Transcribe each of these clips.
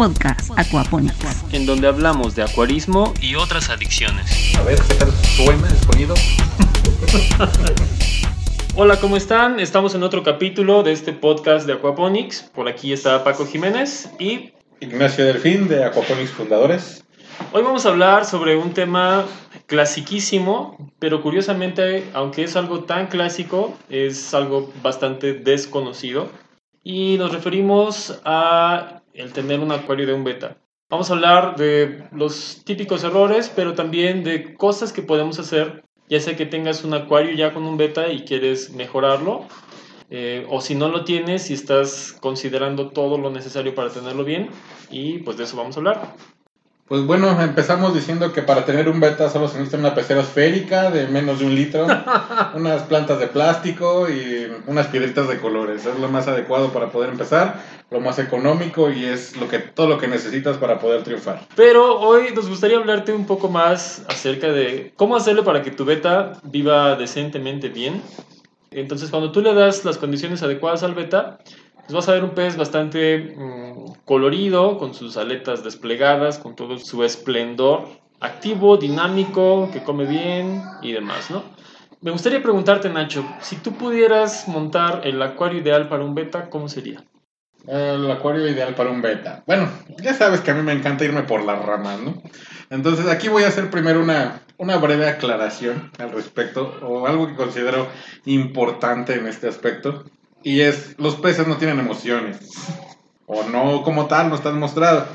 podcast Aquaponics. en donde hablamos de acuarismo y otras adicciones. A ver, ¿qué tal suena el sonido? Hola, ¿cómo están? Estamos en otro capítulo de este podcast de Aquaponics. Por aquí está Paco Jiménez y Ignacio Delfín de Aquaponics Fundadores. hoy vamos a hablar sobre un tema clasiquísimo, pero curiosamente, aunque es algo tan clásico, es algo bastante desconocido. Y nos referimos a el tener un acuario de un beta. Vamos a hablar de los típicos errores, pero también de cosas que podemos hacer, ya sea que tengas un acuario ya con un beta y quieres mejorarlo, eh, o si no lo tienes y estás considerando todo lo necesario para tenerlo bien, y pues de eso vamos a hablar. Pues bueno, empezamos diciendo que para tener un beta solo se necesita una pecera esférica de menos de un litro, unas plantas de plástico y unas piedritas de colores. Es lo más adecuado para poder empezar, lo más económico y es lo que, todo lo que necesitas para poder triunfar. Pero hoy nos gustaría hablarte un poco más acerca de cómo hacerlo para que tu beta viva decentemente bien. Entonces, cuando tú le das las condiciones adecuadas al beta, pues vas a ver un pez bastante mm, colorido, con sus aletas desplegadas, con todo su esplendor, activo, dinámico, que come bien y demás, ¿no? Me gustaría preguntarte, Nacho, si tú pudieras montar el acuario ideal para un beta, ¿cómo sería? El acuario ideal para un beta. Bueno, ya sabes que a mí me encanta irme por las ramas, ¿no? Entonces aquí voy a hacer primero una, una breve aclaración al respecto, o algo que considero importante en este aspecto, y es, los peces no tienen emociones, o no como tal, no está demostrado.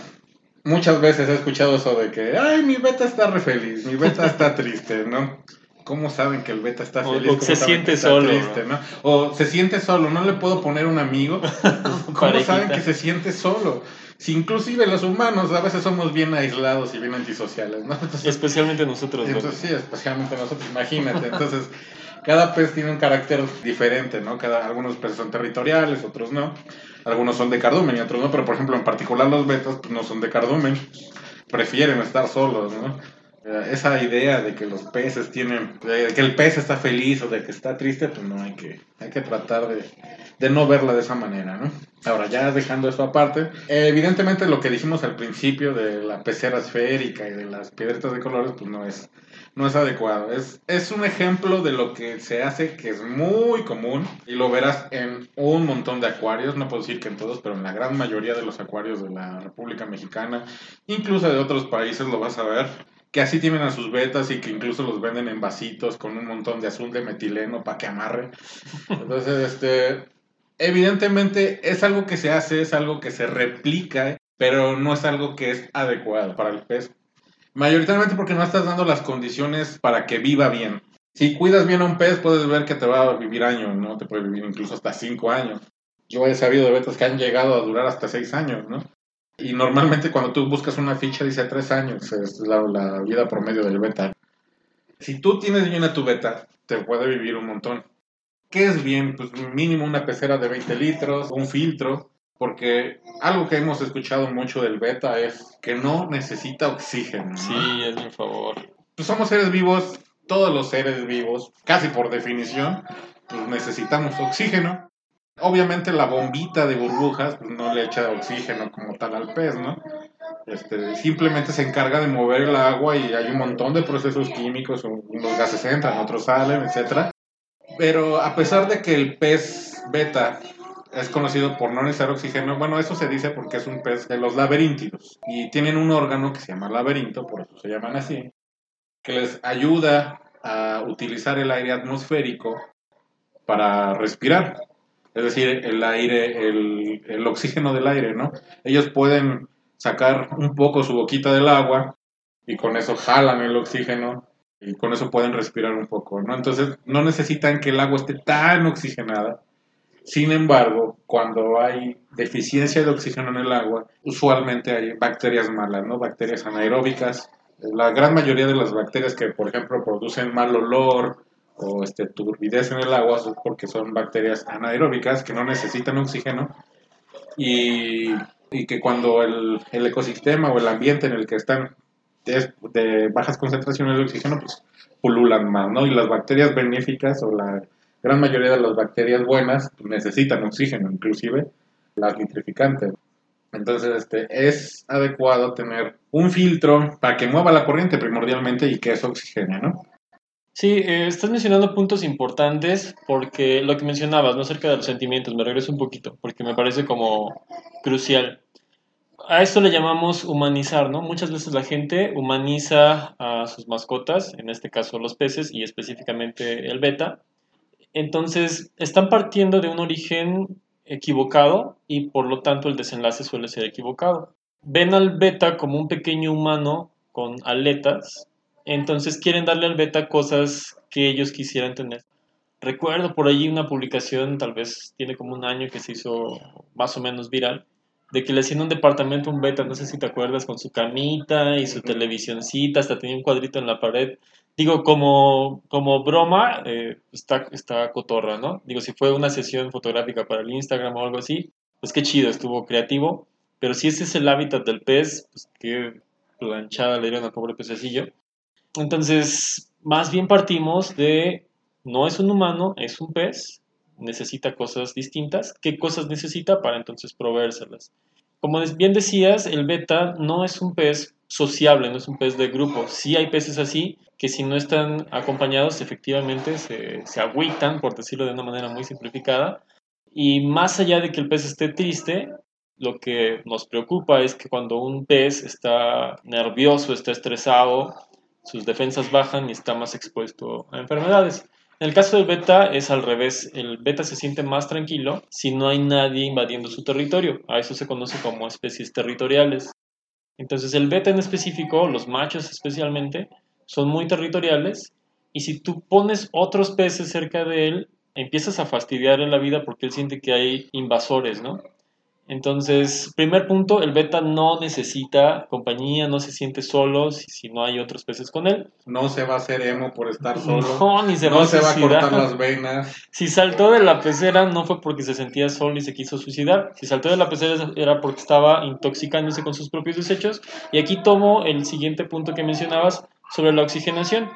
Muchas veces he escuchado eso de que, ay, mi beta está re feliz, mi beta está triste, ¿no? ¿Cómo saben que el beta está feliz? o ¿Cómo se siente solo, triste, ¿no? O se siente solo, no le puedo poner un amigo. ¿Cómo Parejita. saben que se siente solo? Si inclusive los humanos a veces somos bien aislados y bien antisociales, ¿no? Entonces, Especialmente nosotros entonces sí, especialmente nosotros, imagínate. Entonces, cada pez tiene un carácter diferente, ¿no? Cada, algunos peces son territoriales, otros no. Algunos son de cardumen y otros no, pero por ejemplo, en particular los betas pues, no son de cardumen. Prefieren estar solos, ¿no? Eh, Esa idea de que los peces tienen, de que el pez está feliz o de que está triste, pues no hay que, hay que tratar de, de no verla de esa manera, ¿no? Ahora, ya dejando eso aparte, eh, evidentemente lo que dijimos al principio de la pecera esférica y de las piedritas de colores, pues no es, no es adecuado. Es, es un ejemplo de lo que se hace que es muy común y lo verás en un montón de acuarios, no puedo decir que en todos, pero en la gran mayoría de los acuarios de la República Mexicana, incluso de otros países lo vas a ver. Que así tienen a sus betas y que incluso los venden en vasitos con un montón de azul de metileno para que amarre. Entonces, este, evidentemente es algo que se hace, es algo que se replica, pero no es algo que es adecuado para el pez. Mayoritariamente porque no estás dando las condiciones para que viva bien. Si cuidas bien a un pez, puedes ver que te va a vivir años, ¿no? Te puede vivir incluso hasta 5 años. Yo he sabido de betas que han llegado a durar hasta 6 años, ¿no? Y normalmente cuando tú buscas una ficha dice 3 años, es la, la vida promedio del beta. Si tú tienes bien a tu beta, te puede vivir un montón. ¿Qué es bien? Pues mínimo una pecera de 20 litros, un filtro, porque algo que hemos escuchado mucho del beta es que no necesita oxígeno. ¿no? Sí, es mi favor. Pues somos seres vivos, todos los seres vivos, casi por definición, pues necesitamos oxígeno. Obviamente la bombita de burbujas pues, no le echa oxígeno como tal al pez, ¿no? Este, simplemente se encarga de mover el agua y hay un montón de procesos químicos, unos gases entran, otros salen, etcétera. Pero a pesar de que el pez beta es conocido por no necesitar oxígeno, bueno, eso se dice porque es un pez de los laberíntidos y tienen un órgano que se llama laberinto, por eso se llaman así, que les ayuda a utilizar el aire atmosférico para respirar. Es decir, el aire, el, el oxígeno del aire, ¿no? Ellos pueden sacar un poco su boquita del agua y con eso jalan el oxígeno y con eso pueden respirar un poco, ¿no? Entonces no necesitan que el agua esté tan oxigenada. Sin embargo, cuando hay deficiencia de oxígeno en el agua, usualmente hay bacterias malas, ¿no? Bacterias anaeróbicas. La gran mayoría de las bacterias que, por ejemplo, producen mal olor o este, turbidez en el agua es porque son bacterias anaeróbicas que no necesitan oxígeno y, y que cuando el, el ecosistema o el ambiente en el que están es de bajas concentraciones de oxígeno, pues pululan más, ¿no? Y las bacterias benéficas o la gran mayoría de las bacterias buenas necesitan oxígeno, inclusive las nitrificantes. Entonces, este, es adecuado tener un filtro para que mueva la corriente primordialmente y que eso oxigene, ¿no? Sí, eh, estás mencionando puntos importantes porque lo que mencionabas, no acerca de los sentimientos, me regreso un poquito, porque me parece como crucial. A esto le llamamos humanizar, ¿no? Muchas veces la gente humaniza a sus mascotas, en este caso los peces y específicamente el beta. Entonces, están partiendo de un origen equivocado y por lo tanto el desenlace suele ser equivocado. Ven al beta como un pequeño humano con aletas entonces quieren darle al beta cosas que ellos quisieran tener. Recuerdo por allí una publicación, tal vez tiene como un año que se hizo más o menos viral, de que le hacían un departamento un beta, no sé si te acuerdas, con su camita y su televisioncita, hasta tenía un cuadrito en la pared. Digo, como, como broma, eh, está, está cotorra, ¿no? Digo, si fue una sesión fotográfica para el Instagram o algo así, pues qué chido, estuvo creativo. Pero si ese es el hábitat del pez, pues qué planchada le dieron al pobre pececillo. Entonces, más bien partimos de, no es un humano, es un pez, necesita cosas distintas. ¿Qué cosas necesita para entonces proveérselas? Como bien decías, el beta no es un pez sociable, no es un pez de grupo. Sí hay peces así que si no están acompañados efectivamente se, se agüitan, por decirlo de una manera muy simplificada. Y más allá de que el pez esté triste, lo que nos preocupa es que cuando un pez está nervioso, está estresado, sus defensas bajan y está más expuesto a enfermedades. En el caso del beta es al revés, el beta se siente más tranquilo si no hay nadie invadiendo su territorio, a eso se conoce como especies territoriales. Entonces el beta en específico, los machos especialmente, son muy territoriales y si tú pones otros peces cerca de él, empiezas a fastidiar en la vida porque él siente que hay invasores, ¿no? Entonces, primer punto, el beta no necesita compañía, no se siente solo si, no hay otros peces con él. No se va a hacer emo por estar solo. No, ni se no va a se va a cortar las venas. Si saltó de la pecera no fue porque se sentía solo y se quiso suicidar. Si saltó de la pecera era porque estaba intoxicándose con sus propios desechos. Y aquí tomo el siguiente punto que mencionabas sobre la oxigenación.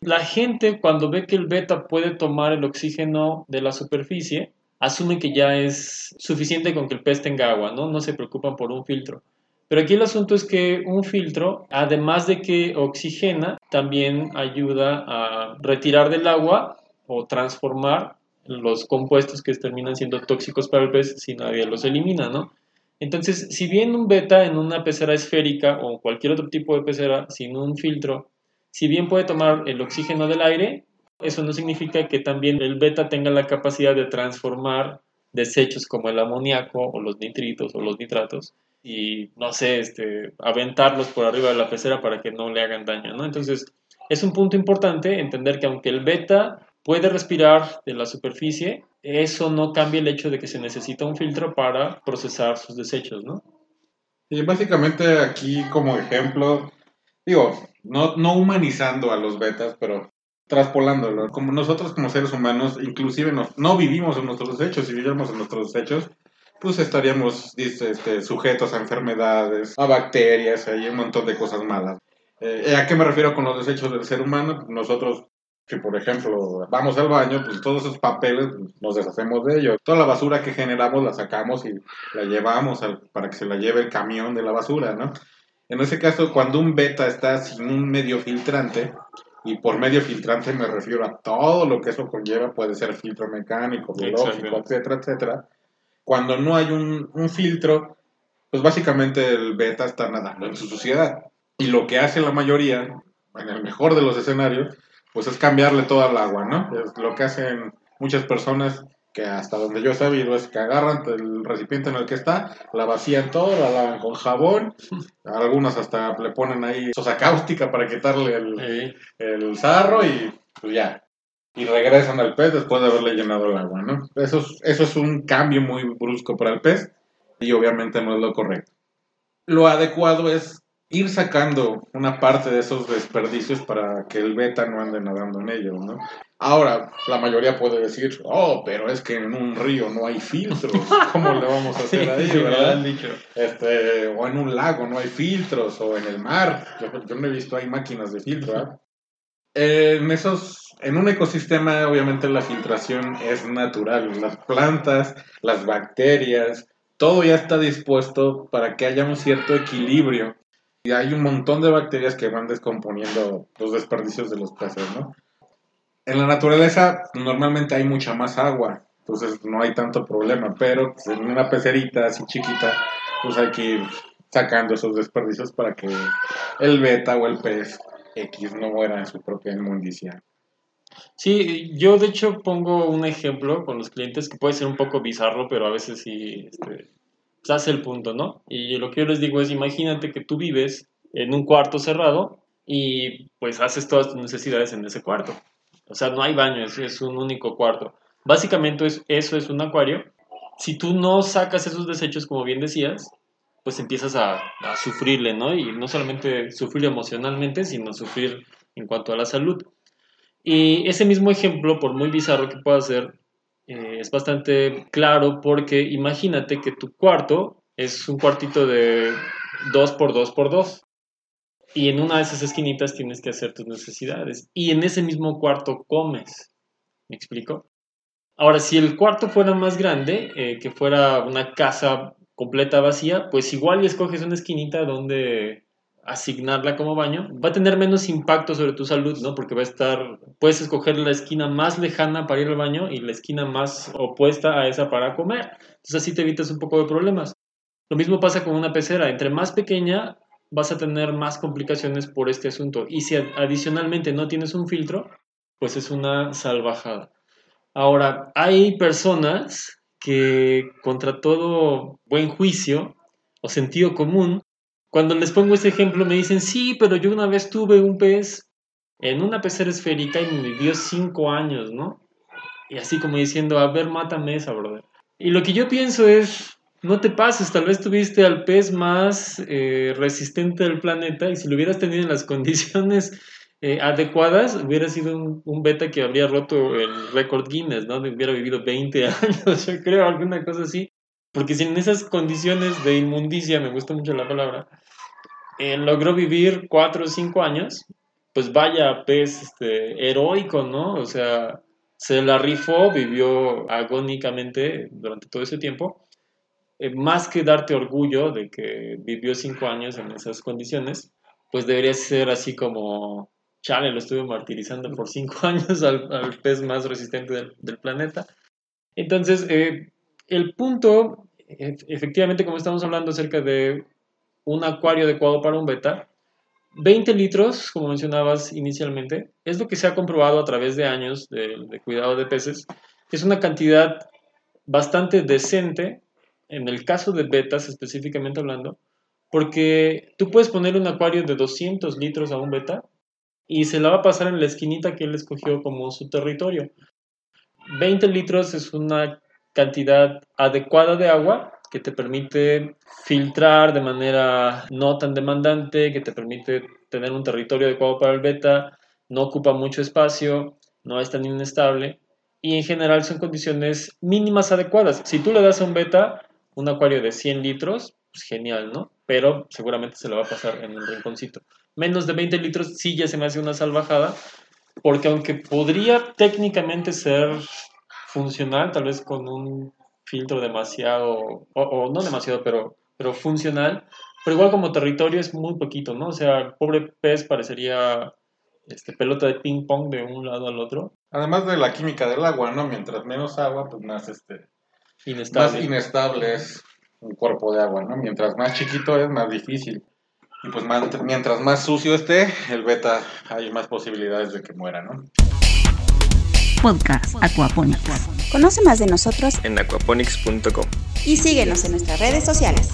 La gente cuando ve que el beta puede tomar el oxígeno de la superficie, asume que ya es suficiente con que el pez tenga agua, ¿no? No se preocupan por un filtro. Pero aquí el asunto es que un filtro, además de que oxigena, también ayuda a retirar del agua o transformar los compuestos que terminan siendo tóxicos para el pez si nadie los elimina, ¿no? Entonces, si bien un beta en una pecera esférica o cualquier otro tipo de pecera sin un filtro, si bien puede tomar el oxígeno del aire, eso no significa que también el beta tenga la capacidad de transformar desechos como el amoníaco o los nitritos o los nitratos y, no sé, este, aventarlos por arriba de la pecera para que no le hagan daño, ¿no? Entonces, es un punto importante entender que aunque el beta puede respirar de la superficie, eso no cambia el hecho de que se necesita un filtro para procesar sus desechos, ¿no? Y básicamente aquí como ejemplo, digo, no, no humanizando a los betas, pero traspolándolo. Como nosotros como seres humanos, inclusive no, no vivimos en nuestros desechos, si viviéramos en nuestros desechos, pues estaríamos este, sujetos a enfermedades, a bacterias, hay un montón de cosas malas. Eh, ¿A qué me refiero con los desechos del ser humano? Nosotros, que por ejemplo vamos al baño, pues todos esos papeles pues, nos deshacemos de ellos. Toda la basura que generamos la sacamos y la llevamos para que se la lleve el camión de la basura, ¿no? En ese caso, cuando un beta está sin un medio filtrante, y por medio filtrante me refiero a todo lo que eso conlleva, puede ser filtro mecánico, biológico, etcétera, etcétera. Cuando no hay un, un, filtro, pues básicamente el beta está nadando en su suciedad. Y lo que hace la mayoría, en el mejor de los escenarios, pues es cambiarle toda el agua, ¿no? Es lo que hacen muchas personas que hasta donde yo he sabido es que agarran el recipiente en el que está, la vacían todo, la lavan con jabón, algunos hasta le ponen ahí sosa cáustica para quitarle el, el sarro y pues ya. Y regresan al pez después de haberle llenado el agua, ¿no? Eso es, eso es un cambio muy brusco para el pez y obviamente no es lo correcto. Lo adecuado es ir sacando una parte de esos desperdicios para que el beta no ande nadando en ellos, ¿no? Ahora, la mayoría puede decir, oh, pero es que en un río no hay filtros, ¿cómo le vamos a hacer ahí, sí, verdad? Dicho. Este, o en un lago no hay filtros, o en el mar, yo, yo no he visto, hay máquinas de filtro, ¿eh? En esos, en un ecosistema, obviamente la filtración es natural, las plantas, las bacterias, todo ya está dispuesto para que haya un cierto equilibrio. Y hay un montón de bacterias que van descomponiendo los desperdicios de los peces, ¿no? En la naturaleza normalmente hay mucha más agua, entonces no hay tanto problema, pero pues, en una pecerita así chiquita, pues hay que ir sacando esos desperdicios para que el beta o el pez X no muera en su propia inmundicia. Sí, yo de hecho pongo un ejemplo con los clientes que puede ser un poco bizarro, pero a veces sí este, hace el punto, ¿no? Y lo que yo les digo es, imagínate que tú vives en un cuarto cerrado y pues haces todas tus necesidades en ese cuarto. O sea, no hay baño, es, un único cuarto. Básicamente es, eso es un acuario. Si tú no sacas esos desechos, como bien decías, pues empiezas a, a sufrirle, ¿no? Y no solamente sufrir emocionalmente, sino sufrir en cuanto a la salud. Y ese mismo ejemplo, por muy bizarro que pueda ser, eh, es bastante claro porque imagínate que tu cuarto es un cuartito de 2 por 2 por 2 y en una de esas esquinitas tienes que hacer tus necesidades y en ese mismo cuarto comes. ¿Me explico? Ahora, si el cuarto fuera más grande, eh, que fuera una casa completa vacía, pues igual escoges una esquinita donde asignarla como baño, va a tener menos impacto sobre tu salud, ¿no? Porque va a estar, puedes escoger la esquina más lejana para ir al baño y la esquina más opuesta a esa para comer. Entonces así te evitas un poco de problemas. Lo mismo pasa con una pecera, entre más pequeña vas a tener más complicaciones por este asunto. Y si adicionalmente no tienes un filtro, pues es una salvajada. Ahora, hay personas que contra todo buen juicio o sentido común cuando les pongo este ejemplo me dicen, sí, pero yo una vez tuve un pez en una pecera esférica y me vivió cinco años, ¿no? Y así como diciendo, a ver, mátame esa, brother. Y lo que yo pienso es, no te pases, tal vez tuviste al pez más eh, resistente del planeta y si lo hubieras tenido en las condiciones eh, adecuadas, hubiera sido un, beta que habría roto el récord Guinness, ¿no? Hubiera vivido 20 años, yo creo, alguna cosa así. Porque si en esas condiciones de inmundicia, me gusta mucho la palabra, eh, logró vivir cuatro o cinco años, pues vaya pez este, heroico, ¿no? O sea, se la rifó, vivió agónicamente durante todo ese tiempo. Eh, más que darte orgullo de que vivió cinco años en esas condiciones, pues debería ser así como, chale, lo estuve martirizando por cinco años al, pez más resistente del, planeta. Entonces, eh, el punto, efectivamente, como estamos hablando acerca de un acuario adecuado para un beta. 20 litros, como mencionabas inicialmente, es lo que se ha comprobado a través de años de, cuidado de peces. Es una cantidad bastante decente, en el caso de betas específicamente hablando, porque tú puedes poner un acuario de 200 litros a un beta y se la va a pasar en la esquinita que él escogió como su territorio. 20 litros es una cantidad adecuada de agua que te permite filtrar de manera no tan demandante, que te permite tener un territorio adecuado para el beta, no ocupa mucho espacio, no es tan inestable y en general son condiciones mínimas adecuadas. Si tú le das a un beta un acuario de 100 litros, pues genial, ¿no? Pero seguramente se lo va a pasar en un rinconcito. Menos de 20 litros sí ya se me hace una salvajada, porque aunque podría técnicamente ser funcional, tal vez con un filtro demasiado, o, no demasiado, pero, pero funcional, pero igual como territorio es muy poquito, ¿no? O sea, el pobre pez parecería este, pelota de ping pong de un lado al otro. Además de la química del agua, ¿no? Mientras menos agua, pues más, este, inestable. más inestable es un cuerpo de agua, ¿no? Mientras más chiquito es, más difícil. Y pues mientras más sucio esté, el beta hay más posibilidades de que muera, ¿no? Podcast Aquaponics. Conoce más de nosotros en aquaponics.com y síguenos en nuestras redes sociales.